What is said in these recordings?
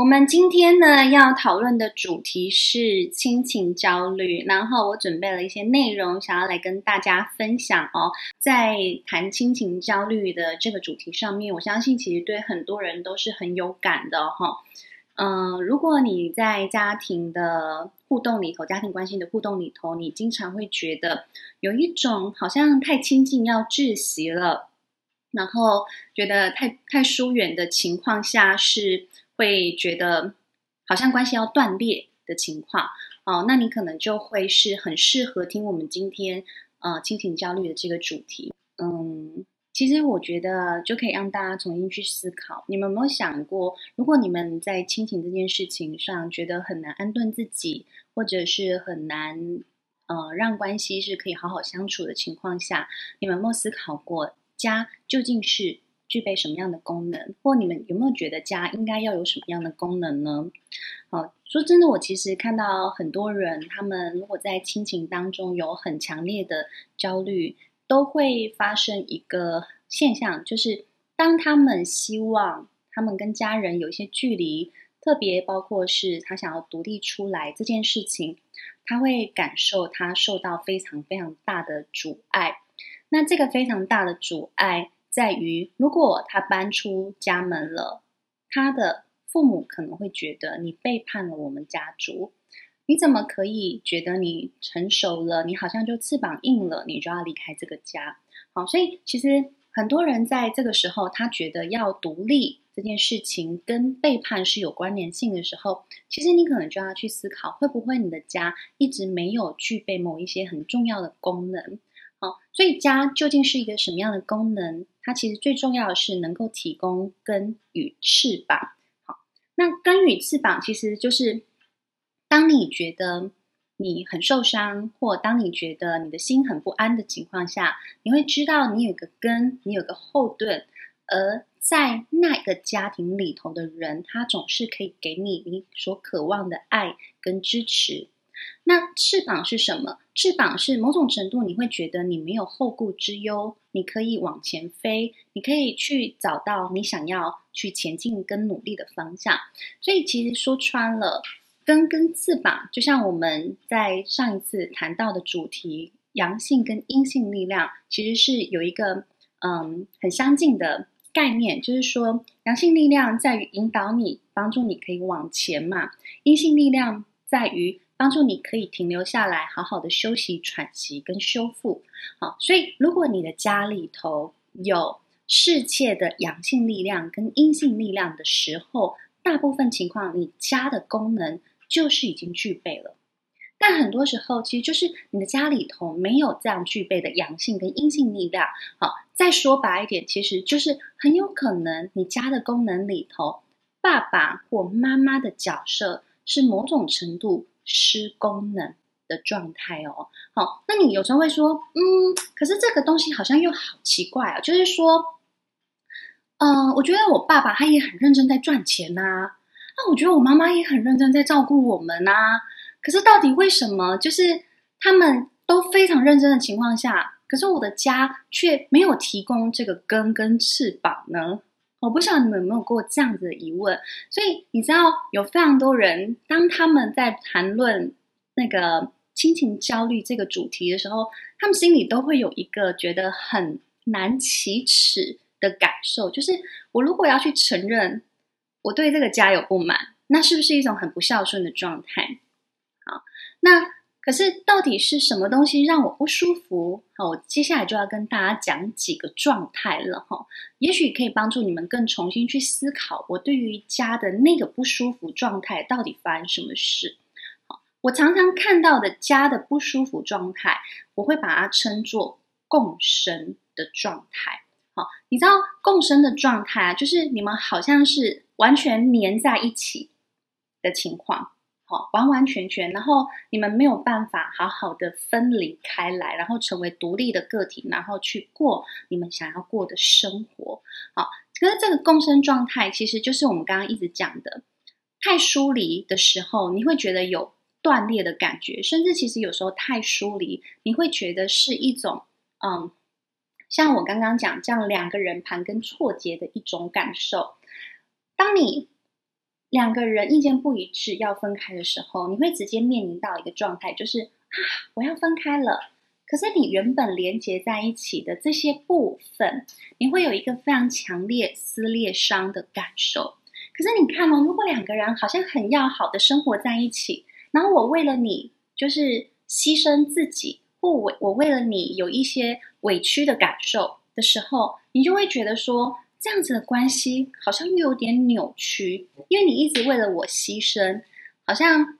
我们今天呢要讨论的主题是亲情焦虑，然后我准备了一些内容想要来跟大家分享哦。在谈亲情焦虑的这个主题上面，我相信其实对很多人都是很有感的哈、嗯、如果你在家庭的互动里头，家庭关系的互动里头，你经常会觉得有一种好像太亲近要窒息了，然后觉得太太疏远的情况下是。会觉得好像关系要断裂的情况哦，那你可能就会是很适合听我们今天呃亲情焦虑的这个主题。嗯，其实我觉得就可以让大家重新去思考，你们有没有想过，如果你们在亲情这件事情上觉得很难安顿自己，或者是很难呃让关系是可以好好相处的情况下，你们有没有思考过家究竟是具备什么样的功能，或你们有没有觉得家应该要有什么样的功能呢？好，说真的，我其实看到很多人，他们如果在亲情当中有很强烈的焦虑，都会发生一个现象，就是当他们希望他们跟家人有一些距离，特别包括是他想要独立出来这件事情，他会感受他受到非常非常大的阻碍。那这个非常大的阻碍。在于，如果他搬出家门了，他的父母可能会觉得你背叛了我们家族。你怎么可以觉得你成熟了，你好像就翅膀硬了，你就要离开这个家？好，所以其实很多人在这个时候，他觉得要独立这件事情跟背叛是有关联性的时候，其实你可能就要去思考，会不会你的家一直没有具备某一些很重要的功能？好，所以家究竟是一个什么样的功能？它其实最重要的是能够提供根与翅膀。好，那根与翅膀其实就是当你觉得你很受伤，或当你觉得你的心很不安的情况下，你会知道你有个根，你有个后盾，而在那个家庭里头的人，他总是可以给你你所渴望的爱跟支持。那翅膀是什么？翅膀是某种程度，你会觉得你没有后顾之忧，你可以往前飞，你可以去找到你想要去前进跟努力的方向。所以其实说穿了，根跟翅膀，就像我们在上一次谈到的主题，阳性跟阴性力量，其实是有一个嗯很相近的概念，就是说阳性力量在于引导你，帮助你可以往前嘛，阴性力量在于。帮助你可以停留下来，好好的休息、喘息跟修复。好，所以如果你的家里头有世界的阳性力量跟阴性力量的时候，大部分情况你家的功能就是已经具备了。但很多时候，其实就是你的家里头没有这样具备的阳性跟阴性力量。好，再说白一点，其实就是很有可能你家的功能里头，爸爸或妈妈的角色是某种程度。失功能的状态哦，好，那你有时候会说，嗯，可是这个东西好像又好奇怪啊，就是说，嗯、我觉得我爸爸他也很认真在赚钱呐、那我觉得我妈妈也很认真在照顾我们呐、可是到底为什么，就是他们都非常认真的情况下，可是我的家却没有提供这个根跟翅膀呢？我不晓得你们有没有过这样子的疑问，所以你知道有非常多人，当他们在谈论那个亲情焦虑这个主题的时候，他们心里都会有一个觉得很难启齿的感受，就是我如果要去承认我对这个家有不满，那是不是一种很不孝顺的状态？好，那。可是，到底是什么东西让我不舒服？好，我接下来就要跟大家讲几个状态了哈。也许可以帮助你们更重新去思考，我对于家的那个不舒服状态到底发生什么事。好，我常常看到的家的不舒服状态，我会把它称作共生的状态。好，你知道共生的状态啊，就是你们好像是完全黏在一起的情况。完完全全，然后你们没有办法好好的分离开来，然后成为独立的个体，然后去过你们想要过的生活。好，可是这个共生状态其实就是我们刚刚一直讲的，太疏离的时候，你会觉得有断裂的感觉，甚至其实有时候太疏离，你会觉得是一种嗯，像我刚刚讲这样两个人盘根错节的一种感受。当你两个人意见不一致要分开的时候，你会直接面临到一个状态，就是啊，我要分开了。可是你原本连接在一起的这些部分，你会有一个非常强烈撕裂伤的感受。可是你看哦，如果两个人好像很要好的生活在一起，然后我为了你就是牺牲自己，或我我为了你有一些委屈的感受的时候，你就会觉得说，这样子的关系好像又有点扭曲，因为你一直为了我牺牲，好像。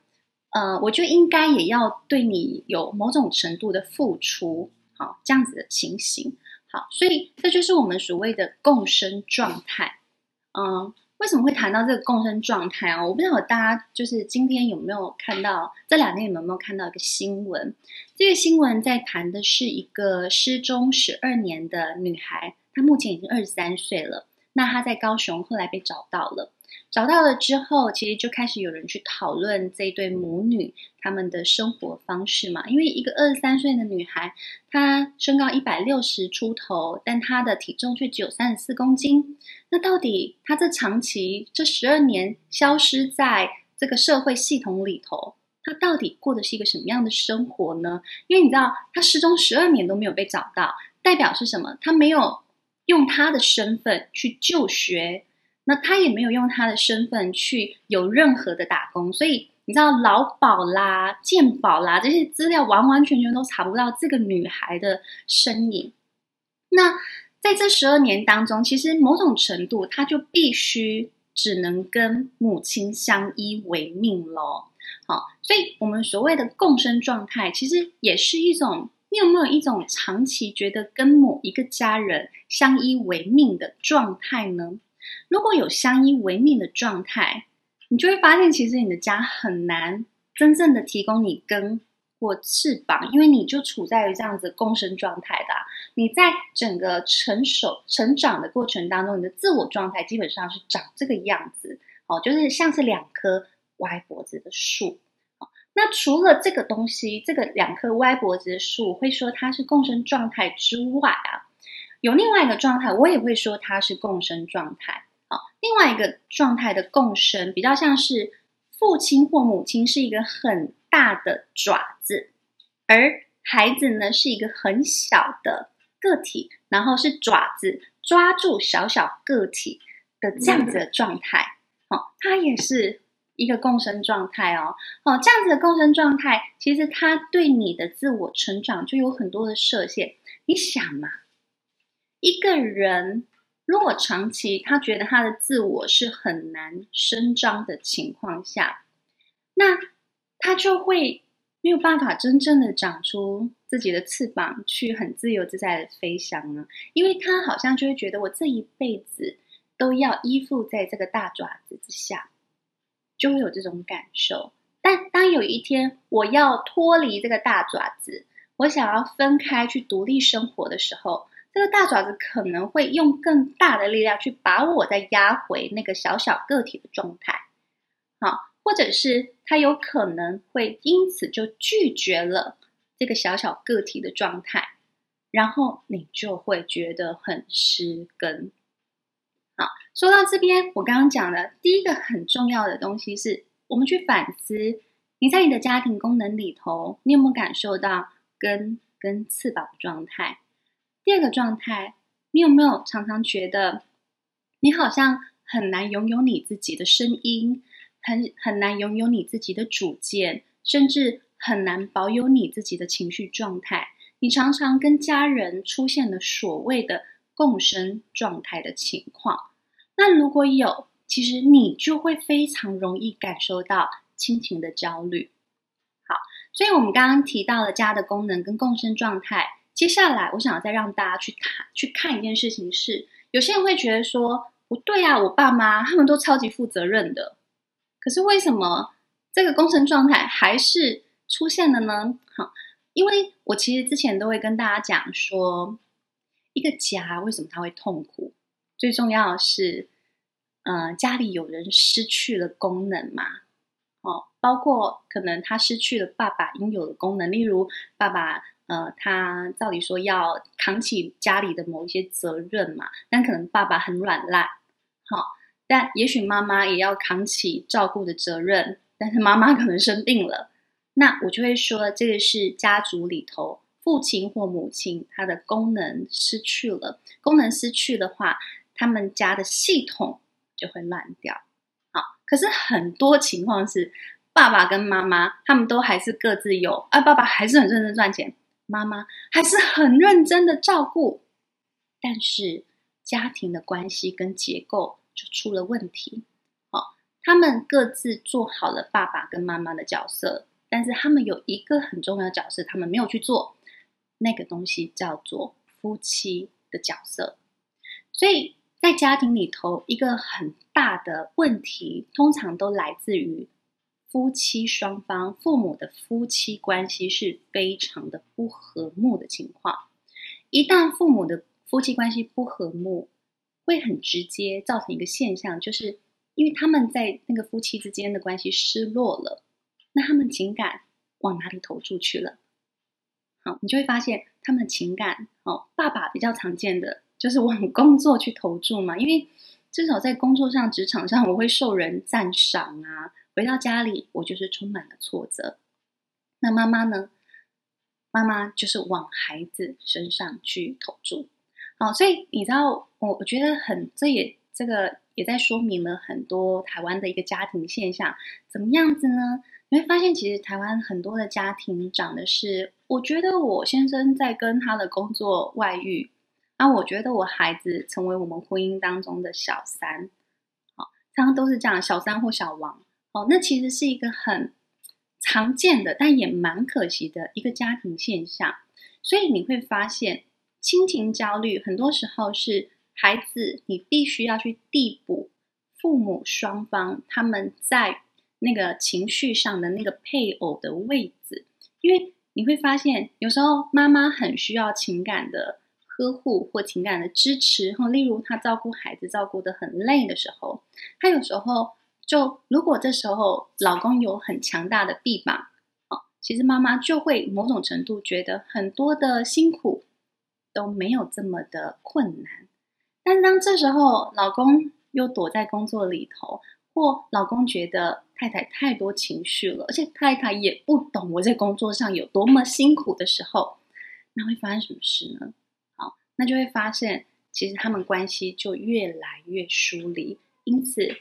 呃，我就应该也要对你有某种程度的付出，好，这样子的情形，好，所以这就是我们所谓的共生状态。嗯，为什么会谈到这个共生状态啊？我不知道大家就是今天有没有看到，这两天有没有看到一个新闻？这个新闻在谈的是一个失踪十二年的女孩，她目前已经二十三岁了。那她在高雄，后来被找到了。找到了之后，其实就开始有人去讨论这对母女他们的生活方式嘛。因为一个二十三岁的女孩，她身高一百六十出头，但她的体重却只有三十四公斤。那到底她这长期这十二年消失在这个社会系统里头，她到底过的是一个什么样的生活呢？因为你知道，她失踪十二年都没有被找到，代表是什么？她没有用她的身份去就学。那他也没有用他的身份去有任何的打工，所以你知道劳保啦、健保啦这些资料完完全全都查不到这个女孩的身影。那在这十二年当中，其实某种程度，他就必须只能跟母亲相依为命咯。好，所以我们所谓的共生状态，其实也是一种，你有没有一种长期觉得跟某一个家人相依为命的状态呢？如果有相依为命的状态，你就会发现，其实你的家很难真正的提供你根或翅膀，因为你就处在于这样子共生状态的。你在整个成熟成长的过程当中，你的自我状态基本上是长这个样子，哦，就是像是两棵歪脖子的树。那除了这个东西，这个两棵歪脖子的树会说它是共生状态之外啊。有另外一个状态，我也会说它是共生状态。好，另外一个状态的共生，比较像是父亲或母亲是一个很大的爪子，而孩子呢是一个很小的个体，然后是爪子抓住小小个体的这样子的状态。好，它也是一个共生状态哦。好，这样子的共生状态，其实它对你的自我成长就有很多的设限。你想嘛？一个人如果长期他觉得他的自我是很难伸张的情况下，那他就会没有办法真正的长出自己的翅膀，去很自由自在的飞翔呢？因为他好像就会觉得我这一辈子都要依附在这个大爪子之下，就会有这种感受。但当有一天我要脱离这个大爪子，我想要分开去独立生活的时候，这个大爪子可能会用更大的力量去把我再压回那个小小个体的状态，好，或者是他有可能会因此就拒绝了这个小小个体的状态，然后你就会觉得很失根。说到这边，我刚刚讲的第一个很重要的东西是我们去反思，你在你的家庭功能里头，你有没有感受到根跟翅膀的状态？第二个状态，你有没有常常觉得你好像很难拥有你自己的声音，很很难拥有你自己的主见，甚至很难保有你自己的情绪状态？你常常跟家人出现了所谓的共生状态的情况。那如果有，其实你就会非常容易感受到亲情的焦虑。好，所以我们刚刚提到了家的功能跟共生状态。接下来，我想要再让大家去谈、去看一件事情是，有些人会觉得说，不对啊，我爸妈他们都超级负责任的，可是为什么这个共生状态还是出现了呢？好，因为我其实之前都会跟大家讲说，一个家为什么他会痛苦，最重要是，呃，家里有人失去了功能嘛，哦，包括可能他失去了爸爸应有的功能，例如爸爸。呃，他照理说要扛起家里的某一些责任嘛，但可能爸爸很软烂，好，但也许妈妈也要扛起照顾的责任，但是妈妈可能生病了，那我就会说，这个是家族里头父亲或母亲他的功能失去了，功能失去的话，他们家的系统就会乱掉。好，可是很多情况是。爸爸跟妈妈，他们都还是各自有啊。爸爸还是很认真赚钱，妈妈还是很认真的照顾，但是家庭的关系跟结构就出了问题。好，他们各自做好了爸爸跟妈妈的角色，但是他们有一个很重要的角色，他们没有去做，那个东西叫做夫妻的角色。所以在家庭里头，一个很大的问题，通常都来自于。夫妻双方父母的夫妻关系是非常的不和睦的情况。一旦父母的夫妻关系不和睦，会很直接造成一个现象，就是因为他们在那个夫妻之间的关系失落了，那他们情感往哪里投注去了？好，你就会发现他们情感，哦，爸爸比较常见的就是往 工作去投注嘛，因为至少在工作上、职场上，我会受人赞赏啊。回到家里，我就是充满了挫折。那妈妈呢？妈妈就是往孩子身上去投注。好，所以你知道，我我觉得很，这也这个也在说明了很多台湾的一个家庭现象。怎么样子呢？你会发现，其实台湾很多的家庭长的是，我觉得我先生在跟他的工作外遇，啊，我觉得我孩子成为我们婚姻当中的小三。好，常常都是这样，小三或小王。哦，那其实是一个很常见的，但也蛮可惜的一个家庭现象。所以你会发现，亲情焦虑很多时候是孩子，你必须要去递补父母双方他们在那个情绪上的那个配偶的位置，因为你会发现，有时候妈妈很需要情感的呵护或情感的支持，哈，例如她照顾孩子照顾得很累的时候，她有时候。就如果这时候老公有很强大的臂膀，哦，其实妈妈就会某种程度觉得很多的辛苦都没有这么的困难。但当这时候老公又躲在工作里头，或老公觉得太太太多情绪了，而且太太也不懂我在工作上有多么辛苦的时候，那会发生什么事呢？那就会发现其实他们关系就越来越疏离，因此。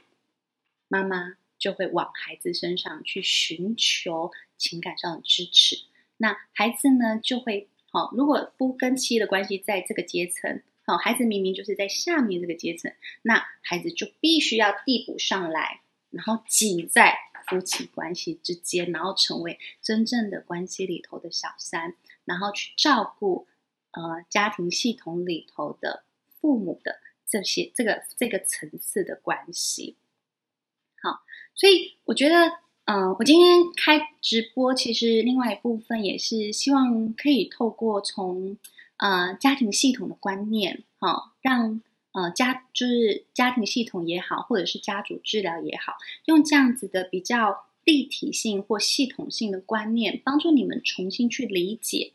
妈妈就会往孩子身上去寻求情感上的支持，那孩子呢就会好。如果夫跟妻的关系在这个阶层，好，孩子明明就是在下面这个阶层，那孩子就必须要递补上来，然后挤在夫妻关系之间，然后成为真正的关系里头的小三，然后去照顾呃家庭系统里头的父母的这些这个这个层次的关系。好，所以我觉得，嗯、呃，我今天开直播，其实另外一部分也是希望可以透过从呃家庭系统的观念，哈、让呃家就是家庭系统也好，或者是家族治疗也好，用这样子的比较立体性或系统性的观念，帮助你们重新去理解。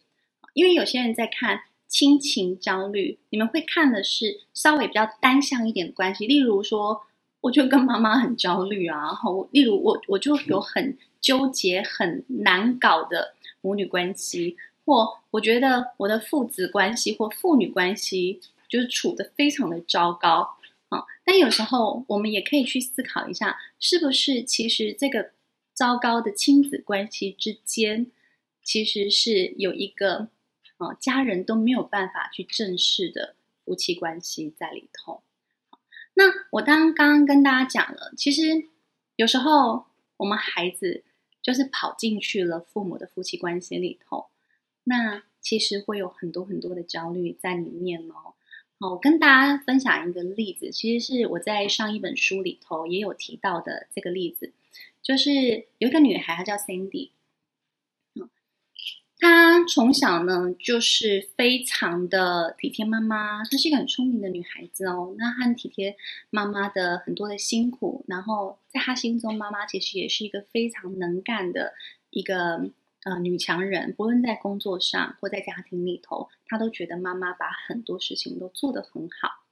因为有些人在看亲情焦虑，你们会看的是稍微比较单向一点的关系，例如说。我就跟妈妈很焦虑啊，然后例如我我就有很纠结、很难搞的母女关系，或我觉得我的父子关系或父女关系就是处的非常的糟糕啊。但有时候我们也可以去思考一下，是不是其实这个糟糕的亲子关系之间，其实是有一个啊家人都没有办法去正视的夫妻关系在里头。那我刚刚跟大家讲了，其实有时候我们孩子就是跑进去了父母的夫妻关系里头，那其实会有很多很多的焦虑在里面哦。好，我跟大家分享一个例子，其实是我在上一本书里头也有提到的这个例子，就是有一个女孩，她叫 Cindy。她从小呢就是非常的体贴妈妈，她是一个很聪明的女孩子哦。那很体贴妈妈的很多的辛苦，然后在她心中，妈妈其实也是一个非常能干的一个呃女强人。不论在工作上或在家庭里头，她都觉得妈妈把很多事情都做得很好。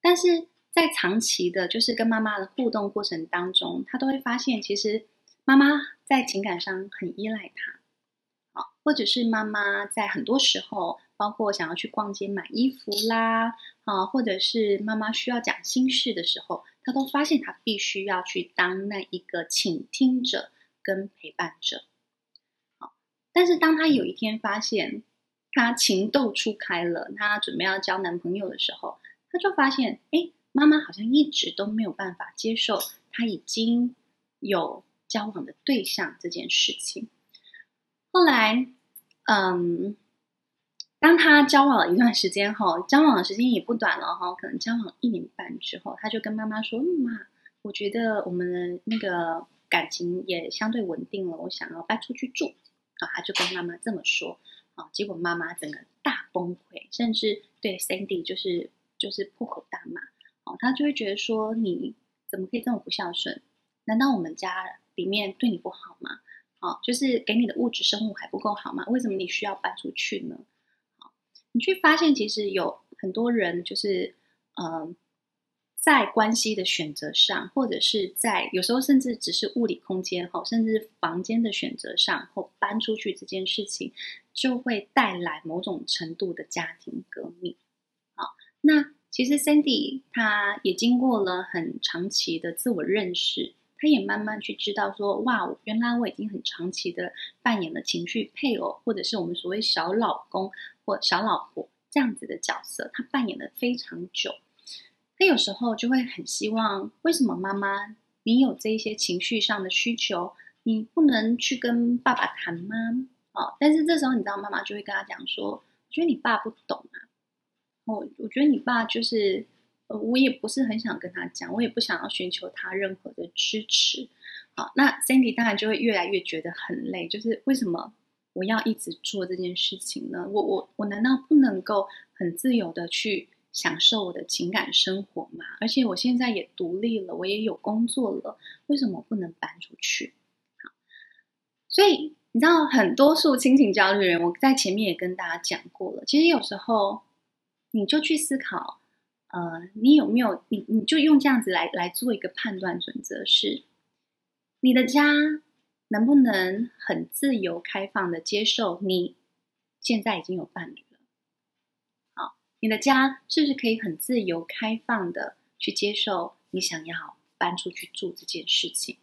但是在长期的，就是跟妈妈的互动过程当中，他都会发现，其实妈妈在情感上很依赖他，或者是妈妈在很多时候，包括想要去逛街买衣服啦，啊，或者是妈妈需要讲心事的时候，他都发现他必须要去当那一个倾听者跟陪伴者。好，但是当他有一天发现他情窦初开了，她准备要交男朋友的时候，他就发现，哎，妈妈好像一直都没有办法接受她已经有交往的对象这件事情。后来，嗯，当他交往了一段时间后，交往的时间也不短了哈，可能交往一年半之后，他就跟妈妈说：“妈，我觉得我们的那个感情也相对稳定了，我想要搬出去住。”啊，他就跟妈妈这么说。啊，结果妈妈整个大崩溃，甚至对 Sandy 就是就是破口大骂。哦，他就会觉得说，你怎么可以这么不孝顺？难道我们家里面对你不好吗？哦，就是给你的物质生活还不够好吗？为什么你需要搬出去呢？好，你去发现其实有很多人就是嗯。呃在关系的选择上，或者是在有时候甚至只是物理空间哈，甚至房间的选择上，或搬出去这件事情，就会带来某种程度的家庭革命。好，那其实 Sandy 他也经过了很长期的自我认识，他也慢慢去知道说，哇，原来我已经很长期的扮演了情绪配偶，或者是我们所谓小老公或小老婆这样子的角色，他扮演了非常久。他有时候就会很希望，为什么妈妈你有这一些情绪上的需求，你不能去跟爸爸谈吗？哦，但是这时候你知道，妈妈就会跟他讲说，我觉得你爸不懂啊。我我觉得你爸就是，呃，我也不是很想跟他讲，我也不想要寻求他任何的支持。好，那 Sandy 当然就会越来越觉得很累，就是为什么我要一直做这件事情呢？我我我难道不能够很自由的去？享受我的情感生活吗，而且我现在也独立了，我也有工作了，为什么不能搬出去？好，所以你知道，很多数亲情焦虑人，我在前面也跟大家讲过了。其实有时候，你就去思考，呃，你有没有你你就用这样子来来做一个判断准则，是你的家能不能很自由开放的接受你现在已经有伴侣了？好？你的家是不是可以很自由开放的去接受你想要搬出去住这件事情？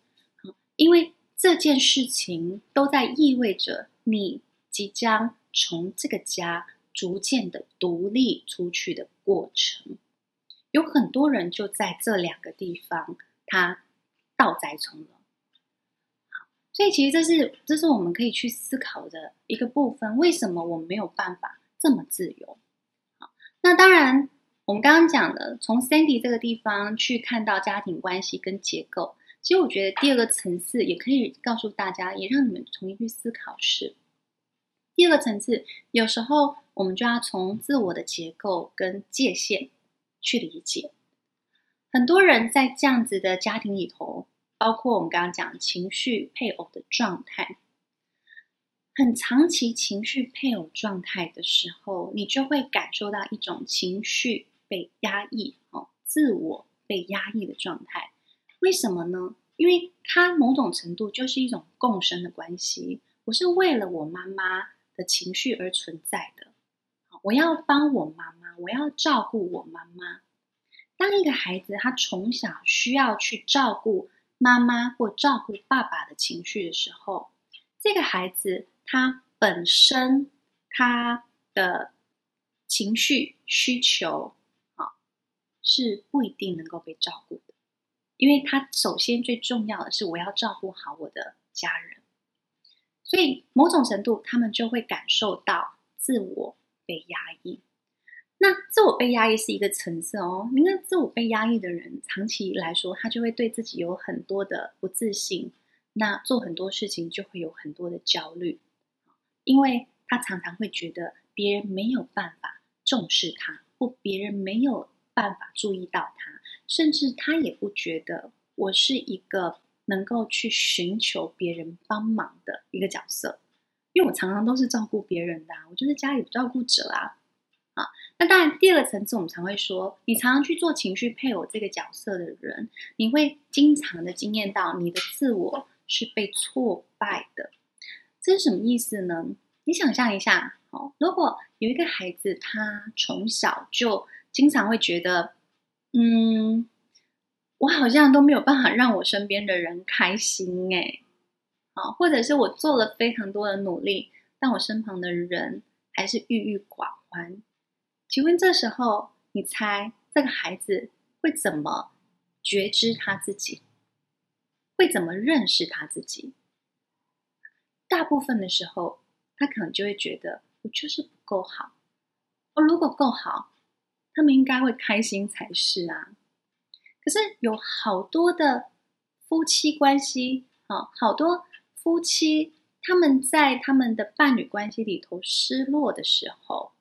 因为这件事情都在意味着你即将从这个家逐渐的独立出去的过程。有很多人就在这两个地方，他倒栽葱了。好，所以其实这是这是我们可以去思考的一个部分。为什么我们没有办法这么自由？好那当然，我们刚刚讲的，从 Sandy 这个地方去看到家庭关系跟结构，其实我觉得第二个层次也可以告诉大家，也让你们重新去思考是，第二个层次，有时候我们就要从自我的结构跟界限去理解。很多人在这样子的家庭里头，包括我们刚刚讲情绪配偶的状态。很长期情绪配偶状态的时候，你就会感受到一种情绪被压抑，哦，自我被压抑的状态。为什么呢？因为它某种程度就是一种共生的关系。我是为了我妈妈的情绪而存在的，我要帮我妈妈，我要照顾我妈妈。当一个孩子他从小需要去照顾妈妈或照顾爸爸的情绪的时候，这个孩子。他本身他的情绪需求啊，是不一定能够被照顾的，因为他首先最重要的是我要照顾好我的家人，所以某种程度他们就会感受到自我被压抑。那自我被压抑是一个层次哦，因为自我被压抑的人，长期来说他就会对自己有很多的不自信，那做很多事情就会有很多的焦虑。因为他常常会觉得别人没有办法重视他，或别人没有办法注意到他，甚至他也不觉得我是一个能够去寻求别人帮忙的一个角色。因为我常常都是照顾别人的啊，我就是家里照顾者啊。啊。那当然，第二个层次我们常会说，你常常去做情绪配偶这个角色的人，你会经常的经验到你的自我是被挫败的。这是什么意思呢？你想象一下，哦，如果有一个孩子，他从小就经常会觉得，嗯，我好像都没有办法让我身边的人开心，诶，啊，或者是我做了非常多的努力，但我身旁的人还是郁郁寡欢。请问这时候，你猜这个孩子会怎么觉知他自己？会怎么认识他自己？大部分的时候，他可能就会觉得我就是不够好。我如果够好，他们应该会开心才是啊。可是有好多的夫妻关系，啊，好多夫妻他们在他们的伴侣关系里头失落的时候。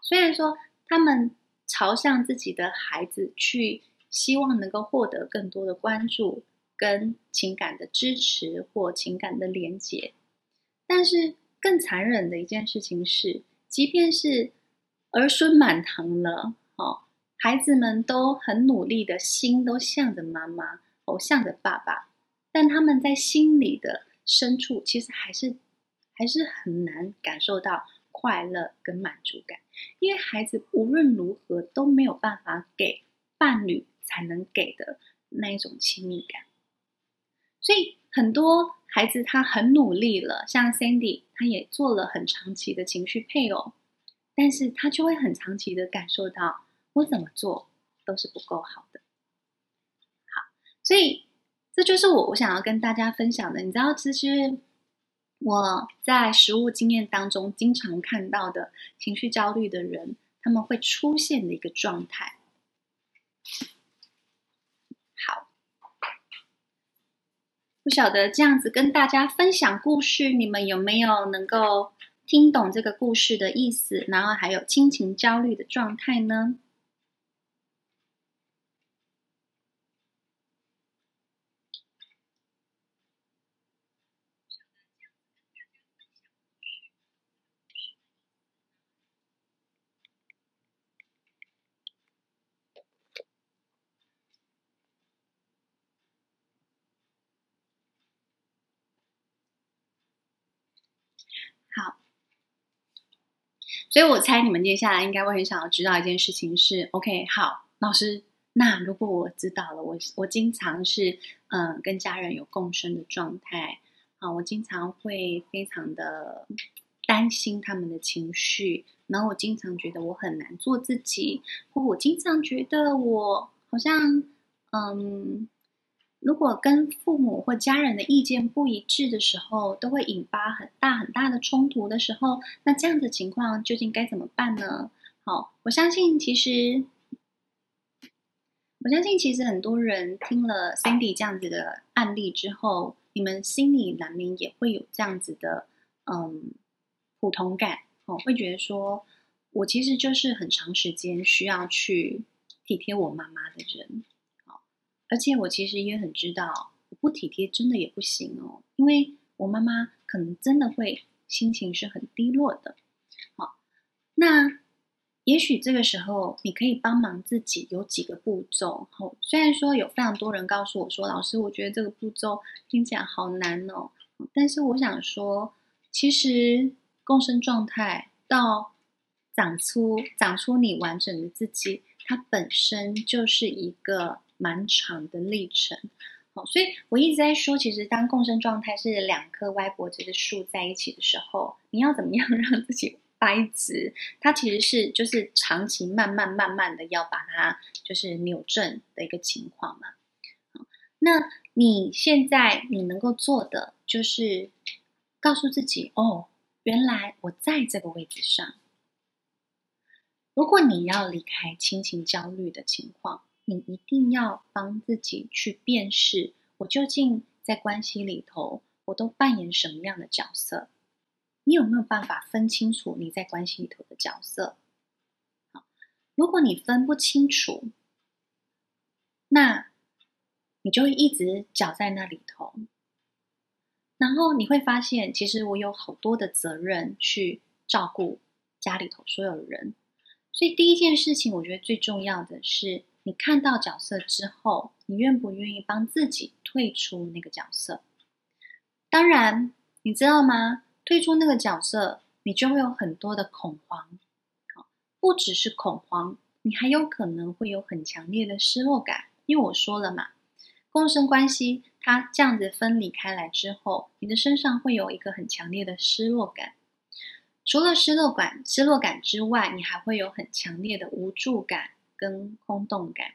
虽然说他们朝向自己的孩子去，希望能够获得更多的关注、跟情感的支持或情感的连结，但是更残忍的一件事情是，即便是儿孙满堂了，哦，孩子们都很努力的心都向着妈妈，哦，向着爸爸，但他们在心里的深处，其实还是还是很难感受到。快乐跟满足感，因为孩子无论如何都没有办法给伴侣才能给的那一种亲密感，所以很多孩子他很努力了，像 Sandy，他也做了很长期的情绪配偶，但是他就会很长期的感受到我怎么做都是不够好的。好，所以这就是我我想要跟大家分享的，你知道，其实。我在实务经验当中经常看到的情绪焦虑的人，他们会出现的一个状态。好，不晓得这样子跟大家分享故事，你们有没有能够听懂这个故事的意思？然后还有亲情焦虑的状态呢？好，所以我猜你们接下来应该会很想要知道一件事情是：OK，好，老师，那如果我知道了，我我经常是嗯跟家人有共生的状态啊，我经常会非常的担心他们的情绪，然后我经常觉得我很难做自己，或我经常觉得我好像嗯。如果跟父母或家人的意见不一致的时候，都会引发很大很大的冲突的时候，那这样的情况究竟该怎么办呢？好，我相信其实，我相信其实很多人听了 Sandy 这样子的案例之后，你们心里难免也会有这样子的嗯普通感哦，会觉得说我其实就是很长时间需要去体贴我妈妈的人。而且我其实也很知道，我不体贴真的也不行哦，因为我妈妈可能真的会心情是很低落的。好，那也许这个时候你可以帮忙自己有几个步骤。好，虽然说有非常多人告诉我说，老师，我觉得这个步骤听起来好难哦，但是我想说，其实共生状态到长出长出你完整的自己，它本身就是一个。蛮长的历程，好，所以我一直在说，其实当共生状态是两棵歪脖子的树在一起的时候，你要怎么样让自己掰直？它其实是就是长期慢慢慢慢的要把它就是扭正的一个情况嘛。那你现在你能够做的就是告诉自己，哦，原来我在这个位置上。如果你要离开亲情焦虑的情况。你一定要帮自己去辨识，我究竟在关系里头，我都扮演什么样的角色？你有没有办法分清楚你在关系里头的角色？好，如果你分不清楚，那你就会一直搅在那里头，然后你会发现，其实我有好多的责任去照顾家里头所有人。所以第一件事情，我觉得最重要的是，你看到角色之后，你愿不愿意帮自己退出那个角色？当然，你知道吗？退出那个角色，你就会有很多的恐慌。不只是恐慌，你还有可能会有很强烈的失落感。因为我说了嘛，共生关系它这样子分离开来之后，你的身上会有一个很强烈的失落感。除了失落感、失落感之外，你还会有很强烈的无助感跟空洞感，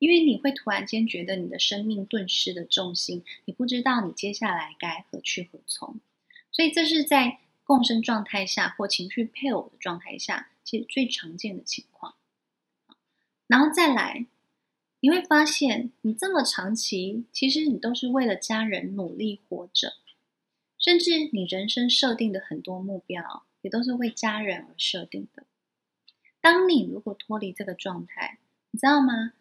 因为你会突然间觉得你的生命顿失的重心，你不知道你接下来该何去何从。所以这是在共生状态下或情绪配偶的状态下，其实最常见的情况。然后再来，你会发现你这么长期，其实你都是为了家人努力活着。甚至你人生设定的很多目标，也都是为家人而设定的。当你如果脱离这个状态，你知道吗？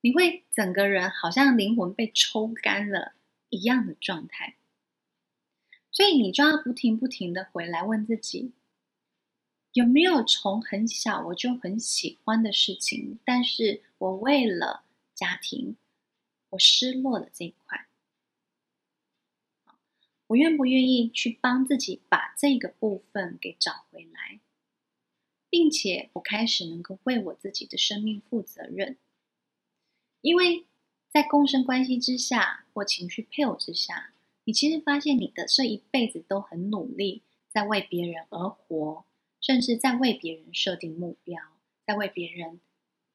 你会整个人好像灵魂被抽干了一样的状态。所以你就要不停不停的回来问自己，有没有从很小我就很喜欢的事情，但是我为了家庭，我失落了这一块。我愿不愿意去帮自己把这个部分给找回来，并且我开始能够为我自己的生命负责任。因为在共生关系之下或情绪配偶之下，你其实发现你的这一辈子都很努力，在为别人而活，甚至在为别人设定目标，在为别人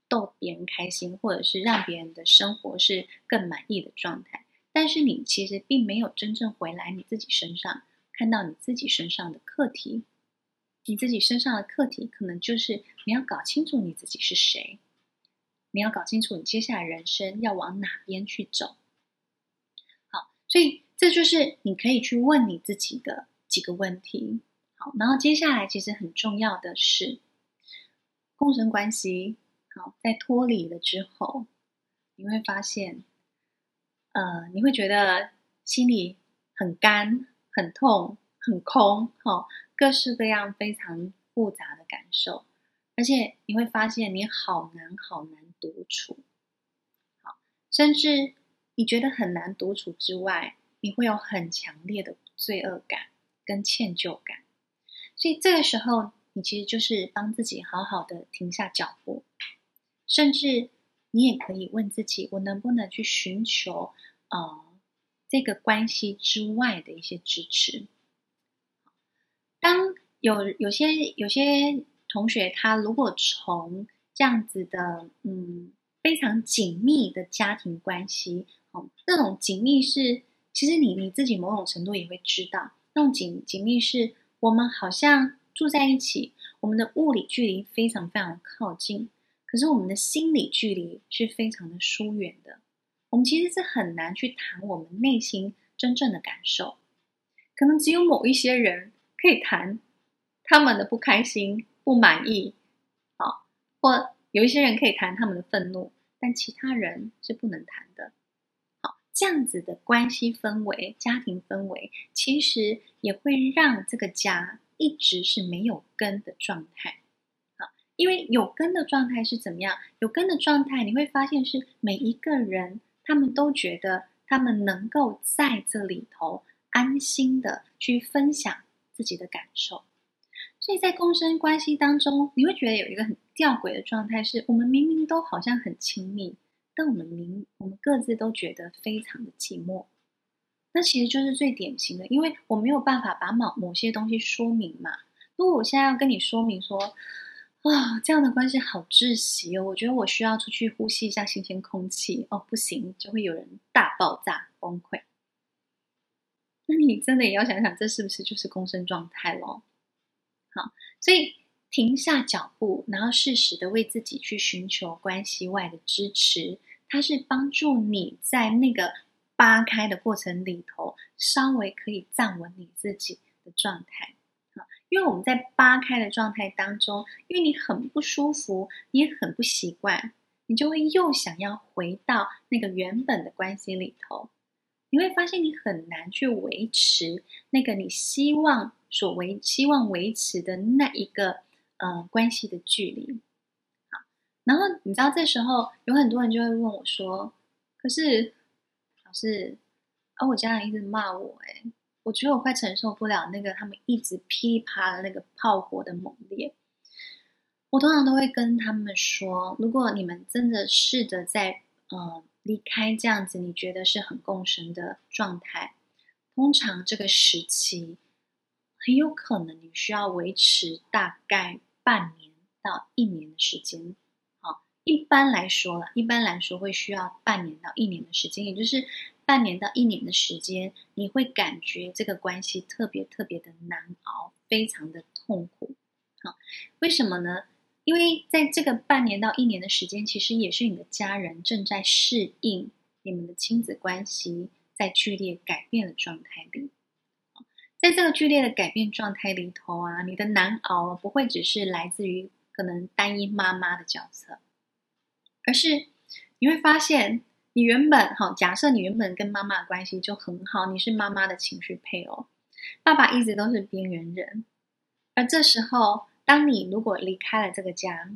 逗别人开心，或者是让别人的生活是更满意的状态。但是你其实并没有真正回来你自己身上，看到你自己身上的课题。你自己身上的课题，可能就是你要搞清楚你自己是谁，你要搞清楚你接下来人生要往哪边去走。好，所以这就是你可以去问你自己的几个问题。好，然后接下来其实很重要的是共生关系。好，在脱离了之后，你会发现。呃，你会觉得心里很干、很痛、很空，哦，各式各样非常复杂的感受，而且你会发现你好难、好难独处，好，甚至你觉得很难独处之外，你会有很强烈的罪恶感跟歉疚感，所以这个时候，你其实就是帮自己好好的停下脚步，甚至。你也可以问自己：我能不能去寻求，呃，这个关系之外的一些支持？当有有些有些同学，他如果从这样子的，嗯，非常紧密的家庭关系，哦，那种紧密是，其实你你自己某种程度也会知道，那种紧紧密是我们好像住在一起，我们的物理距离非常非常靠近。可是我们的心理距离是非常的疏远的，我们其实是很难去谈我们内心真正的感受，可能只有某一些人可以谈他们的不开心、不满意，好，或有一些人可以谈他们的愤怒，但其他人是不能谈的。好，这样子的关系氛围、家庭氛围，其实也会让这个家一直是没有根的状态。因为有根的状态是怎么样？有根的状态，你会发现是每一个人，他们都觉得他们能够在这里头安心的去分享自己的感受。所以在共生关系当中，你会觉得有一个很吊诡的状态，是我们明明都好像很亲密，但我们明我们各自都觉得非常的寂寞。那其实就是最典型的，因为我没有办法把某某些东西说明嘛。如果我现在要跟你说明说，啊、这样的关系好窒息哦！我觉得我需要出去呼吸一下新鲜空气哦，不行，就会有人大爆炸崩溃。那你真的也要想想，这是不是就是共生状态咯？好，所以停下脚步，然后适时的为自己去寻求关系外的支持，它是帮助你在那个扒开的过程里头，稍微可以站稳你自己的状态。因为我们在扒开的状态当中，因为你很不舒服，你也很不习惯，你就会又想要回到那个原本的关系里头。你会发现你很难去维持那个你希望所维希望维持的那一个呃关系的距离。好，然后你知道这时候有很多人就会问我说：“可是老师，啊，我家人一直骂我，诶，我觉得我快承受不了那个他们一直噼里啪啦那个炮火的猛烈。”我通常都会跟他们说：“如果你们真的试着在呃离开这样子，你觉得是很共生的状态，通常这个时期很有可能你需要维持大概半年到一年的时间。好，一般来说了，一般来说会需要半年到一年的时间，也就是半年到一年的时间，你会感觉这个关系特别特别的难熬，非常的痛苦。好，为什么呢？因为在这个半年到一年的时间，其实也是你的家人正在适应你们的亲子关系在剧烈改变的状态里。在这个剧烈的改变状态里头啊，你的难熬不会只是来自于可能单一妈妈的角色，而是你会发现，你原本哈，假设你原本跟妈妈的关系就很好，你是妈妈的情绪配偶，爸爸一直都是边缘人，而这时候。当你如果离开了这个家，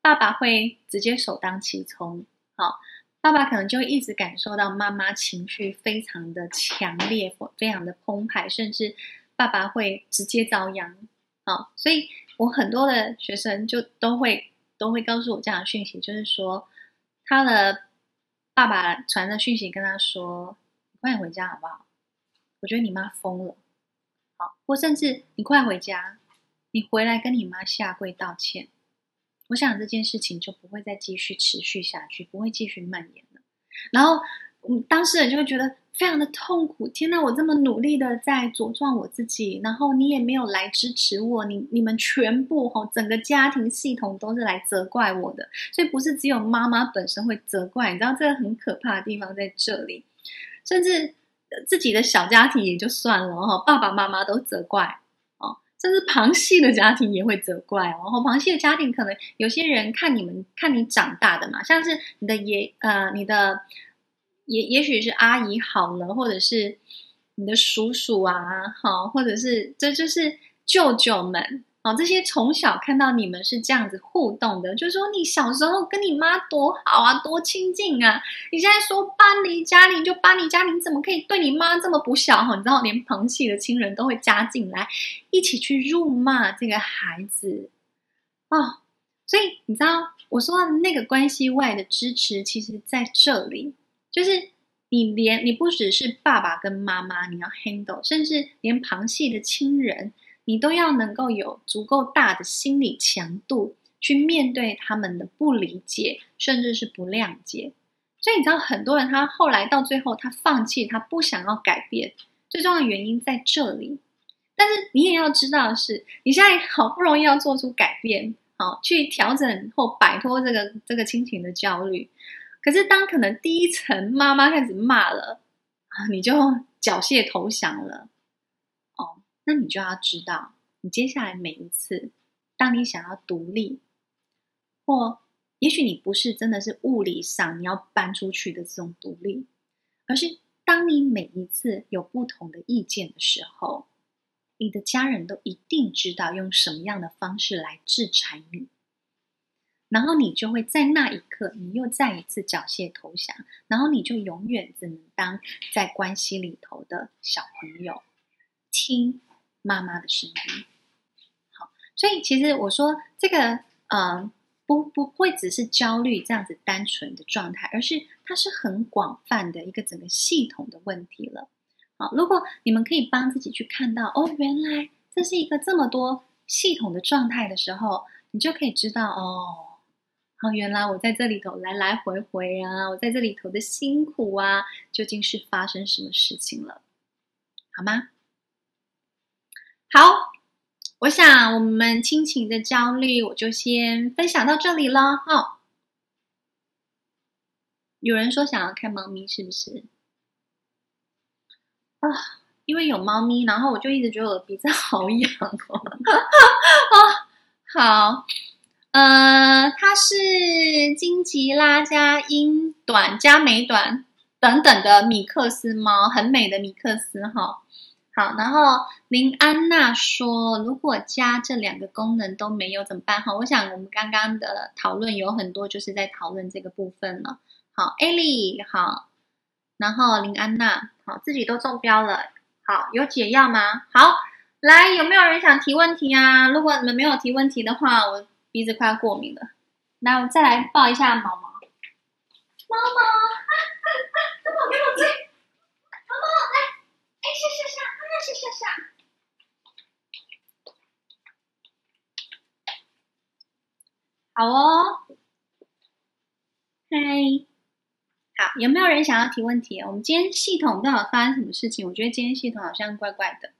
爸爸会直接首当其冲。好，爸爸可能就一直感受到妈妈情绪非常的强烈，非常的澎湃，甚至爸爸会直接遭殃。好，所以我很多的学生就都会都会告诉我这样的讯息，就是说他的爸爸传的讯息跟他说：“你快点回家好不好？我觉得你妈疯了。”好，或甚至你快回家。你回来跟你妈下跪道歉，我想这件事情就不会再继续持续下去，不会继续蔓延了。然后，嗯，当事人就会觉得非常的痛苦。天哪，我这么努力的在茁壮我自己，然后你也没有来支持我，你你们全部吼，整个家庭系统都是来责怪我的，所以不是只有妈妈本身会责怪，你知道这个很可怕的地方在这里，甚至自己的小家庭也就算了哈，爸爸妈妈都责怪。甚至旁系的家庭也会责怪哦，然后旁系的家庭可能有些人看你们看你长大的嘛，像是你的爷呃，你的也也许是阿姨好了，或者是你的叔叔啊，好，或者是这就是舅舅们。哦，这些从小看到你们是这样子互动的，就说你小时候跟你妈多好啊，多亲近啊！你现在说搬离家里就搬离家里，你怎么可以对你妈这么不孝？哈，你知道，连旁系的亲人都会加进来，一起去辱骂这个孩子哦。所以你知道，我说的那个关系外的支持，其实在这里，就是你连你不只是爸爸跟妈妈，你要 handle，甚至连旁系的亲人。你都要能够有足够大的心理强度去面对他们的不理解，甚至是不谅解。所以你知道，很多人他后来到最后他放弃，他不想要改变，最重要的原因在这里。但是你也要知道的是，你现在好不容易要做出改变，好去调整或摆脱这个这个亲情的焦虑。可是当可能第一层妈妈开始骂了啊，你就缴械投降了。那你就要知道，你接下来每一次，当你想要独立，或也许你不是真的是物理上你要搬出去的这种独立，而是当你每一次有不同的意见的时候，你的家人都一定知道用什么样的方式来制裁你，然后你就会在那一刻，你又再一次缴械投降，然后你就永远只能当在关系里头的小朋友，听。妈妈的声音，好，所以其实我说这个，嗯、呃，不不会只是焦虑这样子单纯的状态，而是它是很广泛的一个整个系统的问题了。好，如果你们可以帮自己去看到，哦，原来这是一个这么多系统的状态的时候，你就可以知道，哦，好，原来我在这里头来来回回啊，我在这里头的辛苦啊，究竟是发生什么事情了，好吗？好，我想我们亲情的焦虑，我就先分享到这里了哈、有人说想要看猫咪，是不是？啊，因为有猫咪，然后我就一直觉得我的鼻子好痒哦。哦，好，呃，它是金吉拉加英短加美短等等的米克斯猫，很美的米克斯哈。好，然后林安娜说，如果加这两个功能都没有怎么办？好，我想我们刚刚的讨论有很多就是在讨论这个部分了。好，艾莉，好，然后林安娜，好，自己都中标了。好，有解药吗？好，来，有没有人想提问题啊？如果你们没有提问题的话，我鼻子快要过敏了。那我再来抱一下毛毛，毛毛，毛毛给我追，毛毛来，哎，是是是，好哦，嗨。好，有没有人想要提问题？我们今天系统到底发生什么事情？我觉得今天系统好像怪怪的。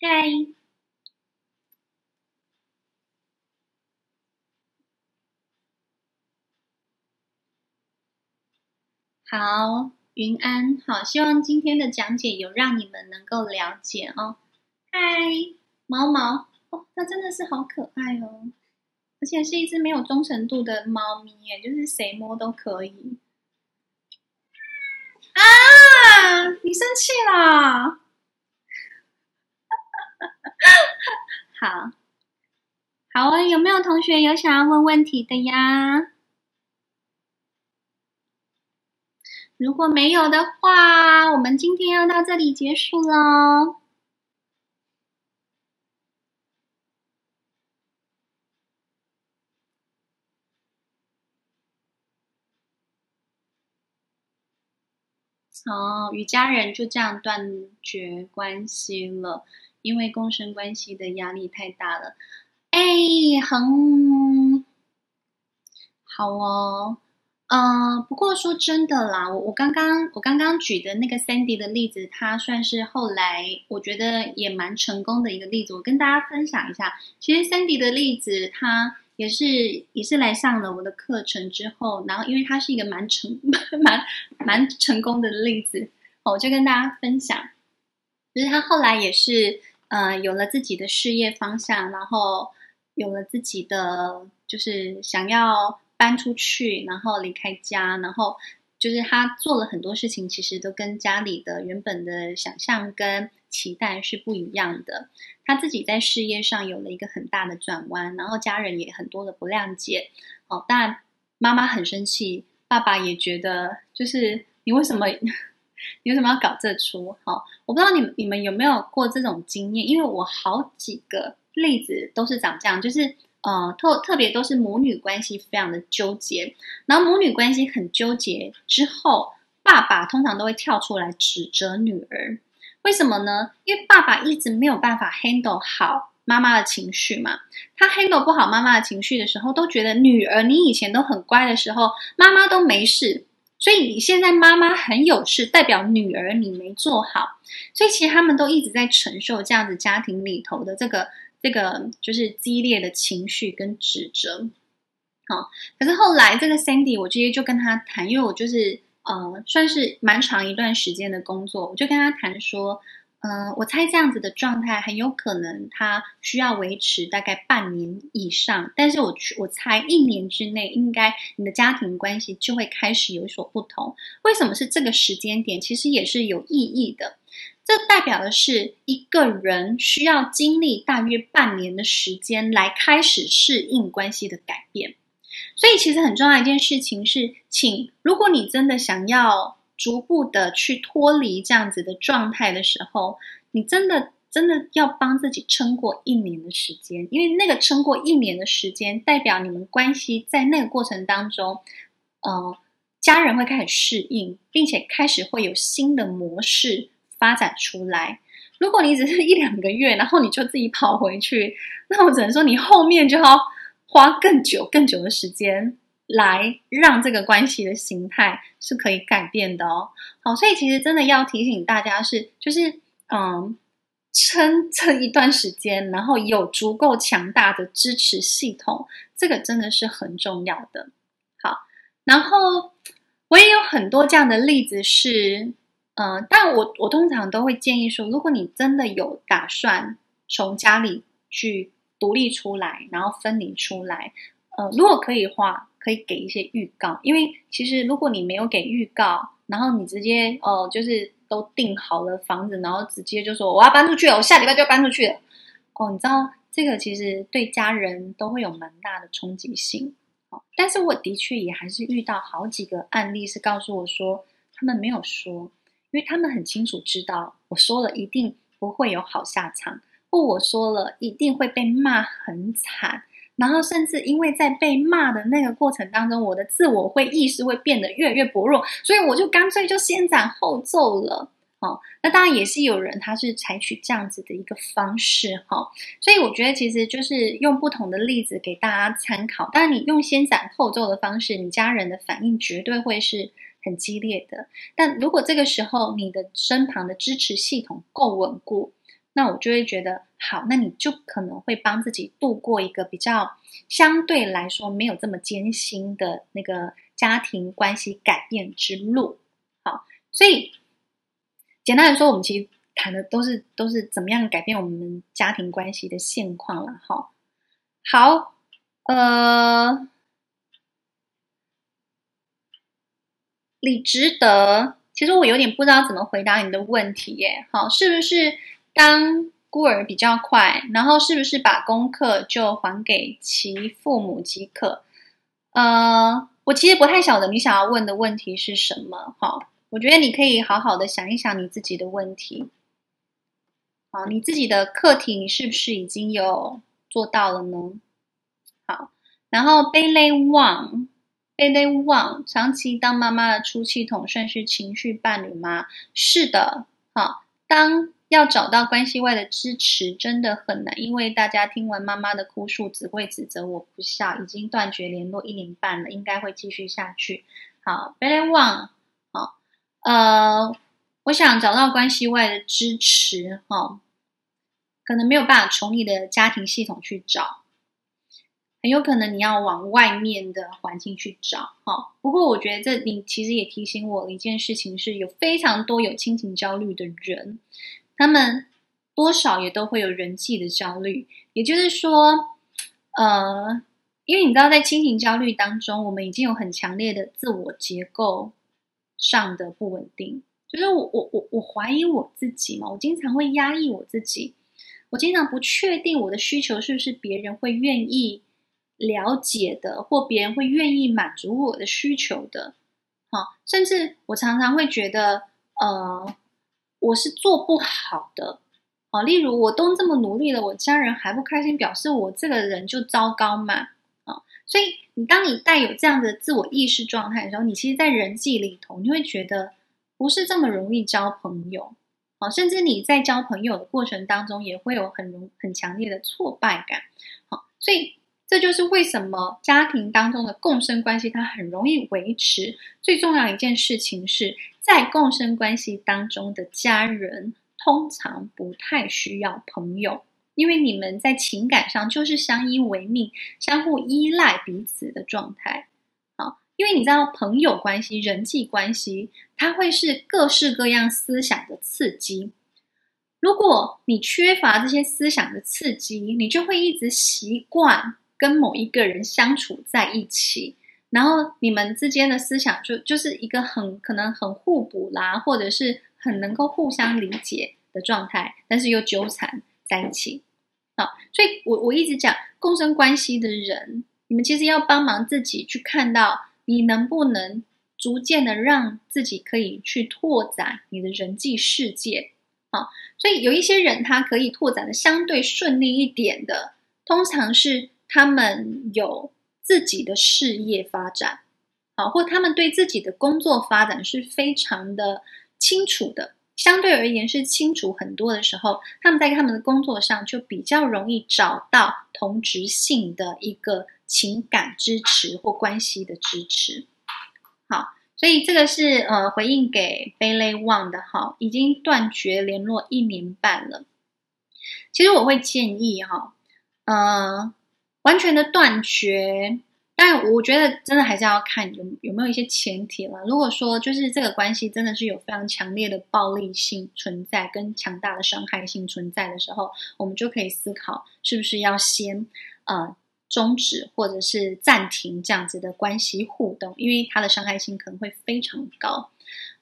嗨，好，云安，好，希望今天的讲解有让你们能够了解哦。嗨，毛毛，哦，它真的是好可爱哦。而且是一只没有忠诚度的猫咪，耶，就是谁摸都可以。啊！你生气了？好，好啊！有没有同学有想要问问题的呀？如果没有的话，我们今天要到这里结束喽。哦，与家人就这样断绝关系了，因为共生关系的压力太大了。哎，很好哦，呃，不过说真的啦，我我刚刚我刚刚举的那个 Sandy 的例子，它算是后来我觉得也蛮成功的一个例子，我跟大家分享一下。其实 Sandy 的例子，他。也是也是来上了我的课程之后，然后因为他是一个蛮成 蛮蛮成功的例子，我就跟大家分享，就是他后来也是呃有了自己的事业方向，然后有了自己的就是想要搬出去，然后离开家，然后就是他做了很多事情，其实都跟家里的原本的想象跟期待是不一样的，他自己在事业上有了一个很大的转弯，然后家人也很多的不谅解。哦，当然妈妈很生气，爸爸也觉得就是你为什么 你为什么要搞这出？好，我不知道你你们有没有过这种经验，因为我好几个例子都是长这样，就是呃特特别都是母女关系非常的纠结，然后母女关系很纠结之后，爸爸通常都会跳出来指责女儿。为什么呢？因为爸爸一直没有办法 handle 好妈妈的情绪嘛。他 handle 不好妈妈的情绪的时候，都觉得女儿你以前都很乖的时候，妈妈都没事，所以你现在妈妈很有事，代表女儿你没做好。所以其实他们都一直在承受这样子家庭里头的这个这个就是激烈的情绪跟指责。好，可是后来这个 Sandy，我直接就跟他谈，因为我就是。呃，算是蛮长一段时间的工作，我就跟他谈说，嗯、我猜这样子的状态很有可能他需要维持大概半年以上，但是我我猜一年之内，应该你的家庭关系就会开始有所不同。为什么是这个时间点？其实也是有意义的，这代表的是一个人需要经历大约半年的时间来开始适应关系的改变。所以，其实很重要一件事情是，请如果你真的想要逐步的去脱离这样子的状态的时候，你真的真的要帮自己撑过一年的时间，因为那个撑过一年的时间，代表你们关系在那个过程当中，呃，家人会开始适应，并且开始会有新的模式发展出来。如果你只是一两个月，然后你就自己跑回去，那我只能说你后面就要。花更久、更久的时间来让这个关系的形态是可以改变的哦。好，所以其实真的要提醒大家是，就是嗯，撑撑一段时间，然后有足够强大的支持系统，这个真的是很重要的。好，然后我也有很多这样的例子是，嗯，但我我通常都会建议说，如果你真的有打算从家里去。独立出来，然后分离出来。呃，如果可以的话，可以给一些预告。因为其实如果你没有给预告，然后你直接哦、呃，就是都订好了房子，然后直接就说我要搬出去了，我下礼拜就要搬出去了。哦，你知道这个其实对家人都会有蛮大的冲击性。哦，但是我的确也还是遇到好几个案例是告诉我说他们没有说，因为他们很清楚知道我说了一定不会有好下场，或我说了一定会被骂很惨。然后，甚至因为在被骂的那个过程当中，我的自我会意识会变得越来越薄弱，所以我就干脆就先斩后奏了。哦，那当然也是有人他是采取这样子的一个方式哈、所以我觉得其实就是用不同的例子给大家参考。当然，你用先斩后奏的方式，你家人的反应绝对会是很激烈的。但如果这个时候你的身旁的支持系统够稳固，那我就会觉得好，那你就可能会帮自己度过一个比较相对来说没有这么艰辛的那个家庭关系改变之路。好，所以简单来说，我们其实谈的都是都是怎么样改变我们家庭关系的现况了。哈，好，呃，李值得，其实我有点不知道怎么回答你的问题耶。好，是不是？当孤儿比较快，然后是不是把功课就还给其父母即可？呃，我其实不太晓得你想要问的问题是什么。好，我觉得你可以好好的想一想你自己的问题。好，你自己的课题，你是不是已经有做到了呢？好，然后贝雷旺，贝雷旺，长期当妈妈的出气筒算是情绪伴侣吗？是的。好，当。要找到关系外的支持真的很难，因为大家听完妈妈的哭诉，只会指责我不孝，已经断绝联络一年半了，应该会继续下去。好，Very One，好，呃，我想找到关系外的支持，哈、哦，可能没有办法从你的家庭系统去找，很有可能你要往外面的环境去找，哈、哦。不过我觉得这你其实也提醒我一件事情，是有非常多有亲情焦虑的人。他们多少也都会有人际的焦虑，也就是说，呃，因为你知道，在亲情焦虑当中，我们已经有很强烈的自我结构上的不稳定，就是我我我我怀疑我自己嘛，我经常会压抑我自己，我经常不确定我的需求是不是别人会愿意了解的，或别人会愿意满足我的需求的，好，甚至我常常会觉得，呃。我是做不好的，啊，例如我都这么努力了，我家人还不开心，表示我这个人就糟糕嘛，啊，所以你当你带有这样的自我意识状态的时候，你其实，在人际里头，你会觉得不是这么容易交朋友，啊，甚至你在交朋友的过程当中，也会有很容很强烈的挫败感，好，所以这就是为什么家庭当中的共生关系它很容易维持。最重要一件事情是。在共生关系当中的家人通常不太需要朋友，因为你们在情感上就是相依为命、相互依赖彼此的状态。好，因为你知道朋友关系、人际关系，它会是各式各样思想的刺激。如果你缺乏这些思想的刺激，你就会一直习惯跟某一个人相处在一起。然后你们之间的思想就就是一个很可能很互补啦，或者是很能够互相理解的状态，但是又纠缠在一起。好，所以我我一直讲共生关系的人，你们其实要帮忙自己去看到，你能不能逐渐的让自己可以去拓展你的人际世界。好，所以有一些人他可以拓展的相对顺利一点的，通常是他们有。自己的事业发展，好，或他们对自己的工作发展是非常的清楚的，相对而言是清楚很多的时候，他们在他们的工作上就比较容易找到同质性的一个情感支持或关系的支持。好，所以这个是呃回应给贝雷旺的，哈，已经断绝联络一年半了。其实我会建议哈，呃。完全的断绝，但我觉得真的还是要看有有没有一些前提了。如果说就是这个关系真的是有非常强烈的暴力性存在，跟强大的伤害性存在的时候，我们就可以思考是不是要先呃终止或者是暂停这样子的关系互动，因为它的伤害性可能会非常高。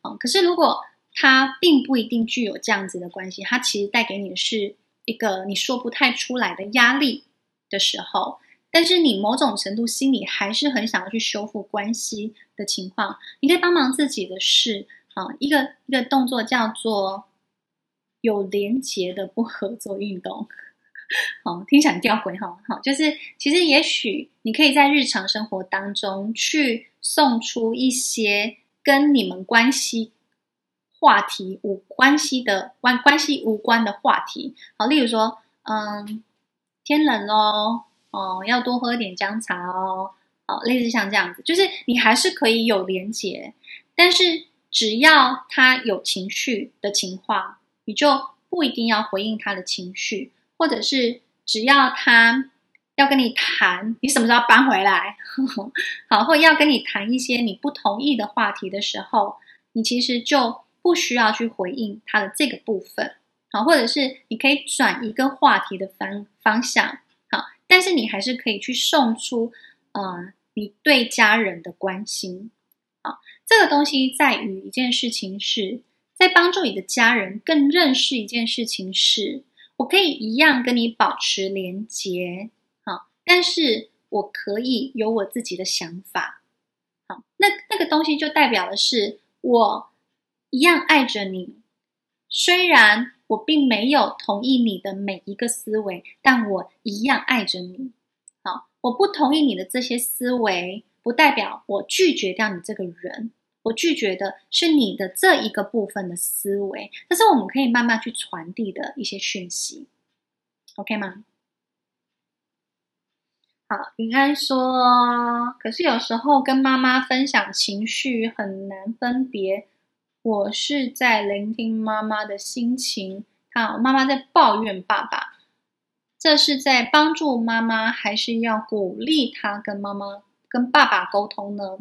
嗯，可是如果它并不一定具有这样子的关系，它其实带给你的是一个你说不太出来的压力的时候，但是你某种程度心里还是很想要去修复关系的情况，你可以帮忙自己的事啊，一个一个动作叫做有连结的不合作运动。好，听起来很吊诡哈。好，就是其实也许你可以在日常生活当中去送出一些跟你们关系话题无关系的关关系无关的话题。好，例如说，嗯，天冷喽，哦，要多喝点姜茶哦。哦，类似像这样子，就是你还是可以有连结，但是只要他有情绪的情况，你就不一定要回应他的情绪。或者是只要他要跟你谈，你什么时候搬回来？好，或要跟你谈一些你不同意的话题的时候，你其实就不需要去回应他的这个部分。好，或者是你可以转一个话题的方方向。好，但是你还是可以去送出，呃，你对家人的关心。好，这个东西在于一件事情是在帮助你的家人更认识一件事情是。我可以一样跟你保持连结，好，但是我可以有我自己的想法，好，那那个东西就代表的是我一样爱着你，虽然我并没有同意你的每一个思维，但我一样爱着你，好，我不同意你的这些思维，不代表我拒绝掉你这个人。我拒绝的是你的这一个部分的思维，这是我们可以慢慢去传递的一些讯息，OK 吗？好，云安说，可是有时候跟妈妈分享情绪很难分别，我是在聆听妈妈的心情，好，妈妈在抱怨爸爸，这是在帮助妈妈，还是要鼓励她跟妈妈、跟爸爸沟通呢？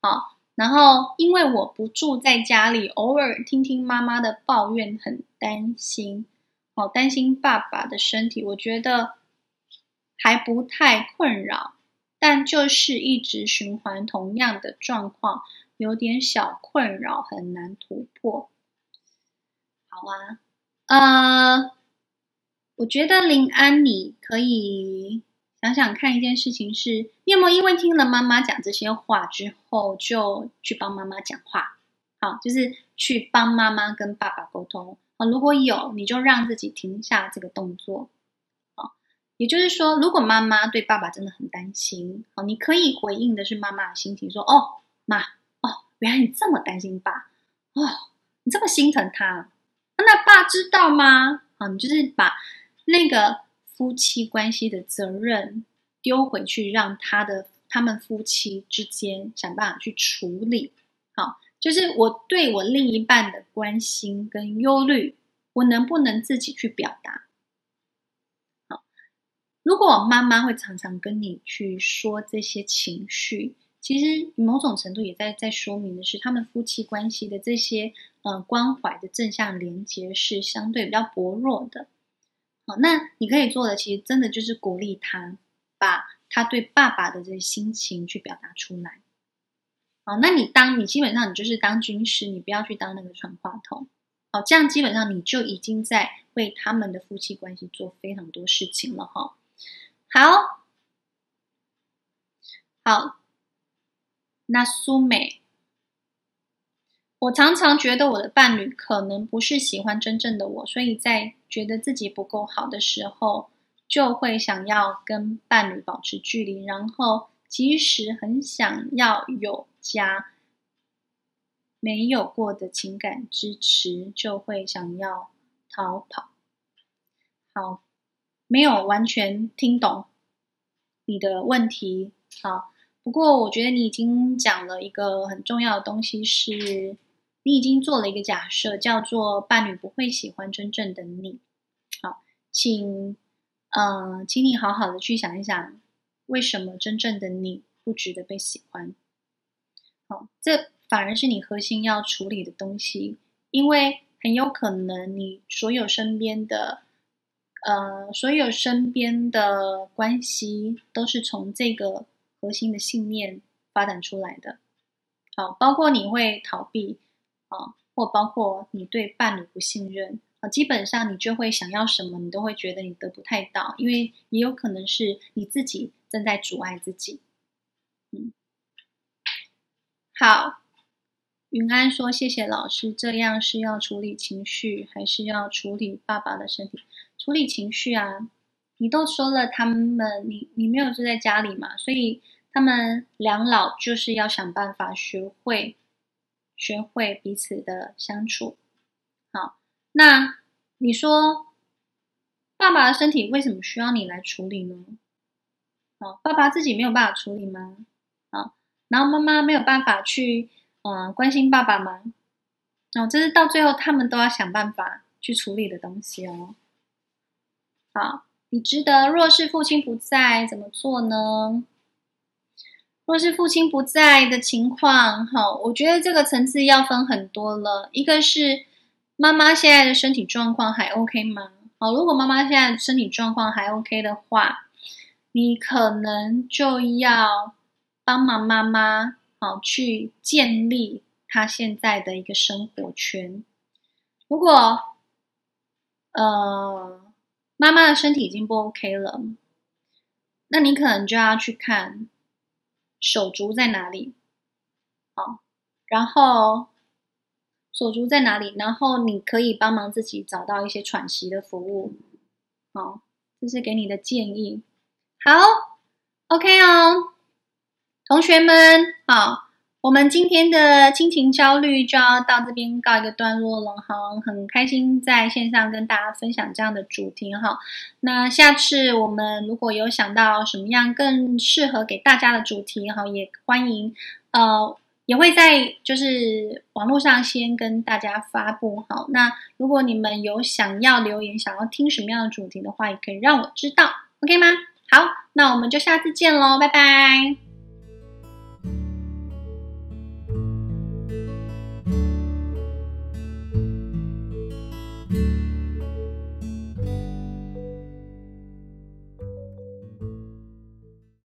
好。然后，因为我不住在家里，偶尔听听妈妈的抱怨，很担心，好担心爸爸的身体。我觉得还不太困扰，但就是一直循环同样的状况，有点小困扰，很难突破。好啊，呃，我觉得林安你可以。想想看，一件事情是，你有没有因为听了妈妈讲这些话之后，就去帮妈妈讲话？好，就是去帮妈妈跟爸爸沟通。好，如果有，你就让自己停下这个动作。好，也就是说，如果妈妈对爸爸真的很担心，好，你可以回应的是妈妈的心情，说：“哦，妈，原来你这么担心爸，哦，你这么心疼他，那爸知道吗？”啊，你就是把那个。夫妻关系的责任丢回去，让他的他们夫妻之间想办法去处理。好，就是我对我另一半的关心跟忧虑，我能不能自己去表达？好，如果妈妈会常常跟你去说这些情绪，其实某种程度也在在说明的是，他们夫妻关系的这些呃关怀的正向连接是相对比较薄弱的。好，那你可以做的，其实真的就是鼓励他，把他对爸爸的这些心情去表达出来。好，那你当你基本上你就是当军师，你不要去当那个传话筒。好，这样基本上你就已经在为他们的夫妻关系做非常多事情了哈。好，好，那苏美。我常常觉得我的伴侣可能不是喜欢真正的我，所以在觉得自己不够好的时候，就会想要跟伴侣保持距离，然后即使很想要有家，没有过的情感支持，就会想要逃跑。好，没有完全听懂你的问题。好，不过我觉得你已经讲了一个很重要的东西是。你已经做了一个假设，叫做伴侣不会喜欢真正的你。好，请，呃，请你好好的去想一想，为什么真正的你不值得被喜欢？好，这反而是你核心要处理的东西，因为很有可能你所有身边的，呃，所有身边的关系都是从这个核心的信念发展出来的。好，包括你会逃避啊。或包括你对伴侣不信任啊，基本上你就会想要什么，你都会觉得你得不太到，因为也有可能是你自己正在阻碍自己。嗯，好，云安说：“谢谢老师，这样是要处理情绪，还是要处理爸爸的身体？处理情绪啊，你都说了，他们你你没有住在家里嘛，所以。”他们两老就是要想办法学会，学会彼此的相处。好，那你说，爸爸的身体为什么需要你来处理呢？哦，爸爸自己没有办法处理吗？好，然后妈妈没有办法去，嗯，关心爸爸吗？哦，这是到最后他们都要想办法去处理的东西哦。好，你值得若是父亲不在，怎么做呢？若是父亲不在的情况，哈，我觉得这个层次要分很多了。一个是妈妈现在的身体状况还 OK 吗？好，如果妈妈现在身体状况还 OK 的话，你可能就要帮忙妈妈，好，去建立她现在的一个生活圈。如果呃妈妈的身体已经不 OK 了，那你可能就要去看。手足在哪里？哦，然后手足在哪里？然后你可以帮忙自己找到一些喘息的服务。哦，这是给你的建议。好，OK 哦，同学们，好。我们今天的亲情焦虑就要到这边告一个段落了哈，很开心在线上跟大家分享这样的主题哈。那下次我们如果有想到什么样更适合给大家的主题哈，也欢迎呃也会在就是网络上先跟大家发布哈。那如果你们有想要留言，想要听什么样的主题的话，也可以让我知道，OK 吗？好，那我们就下次见喽，拜拜。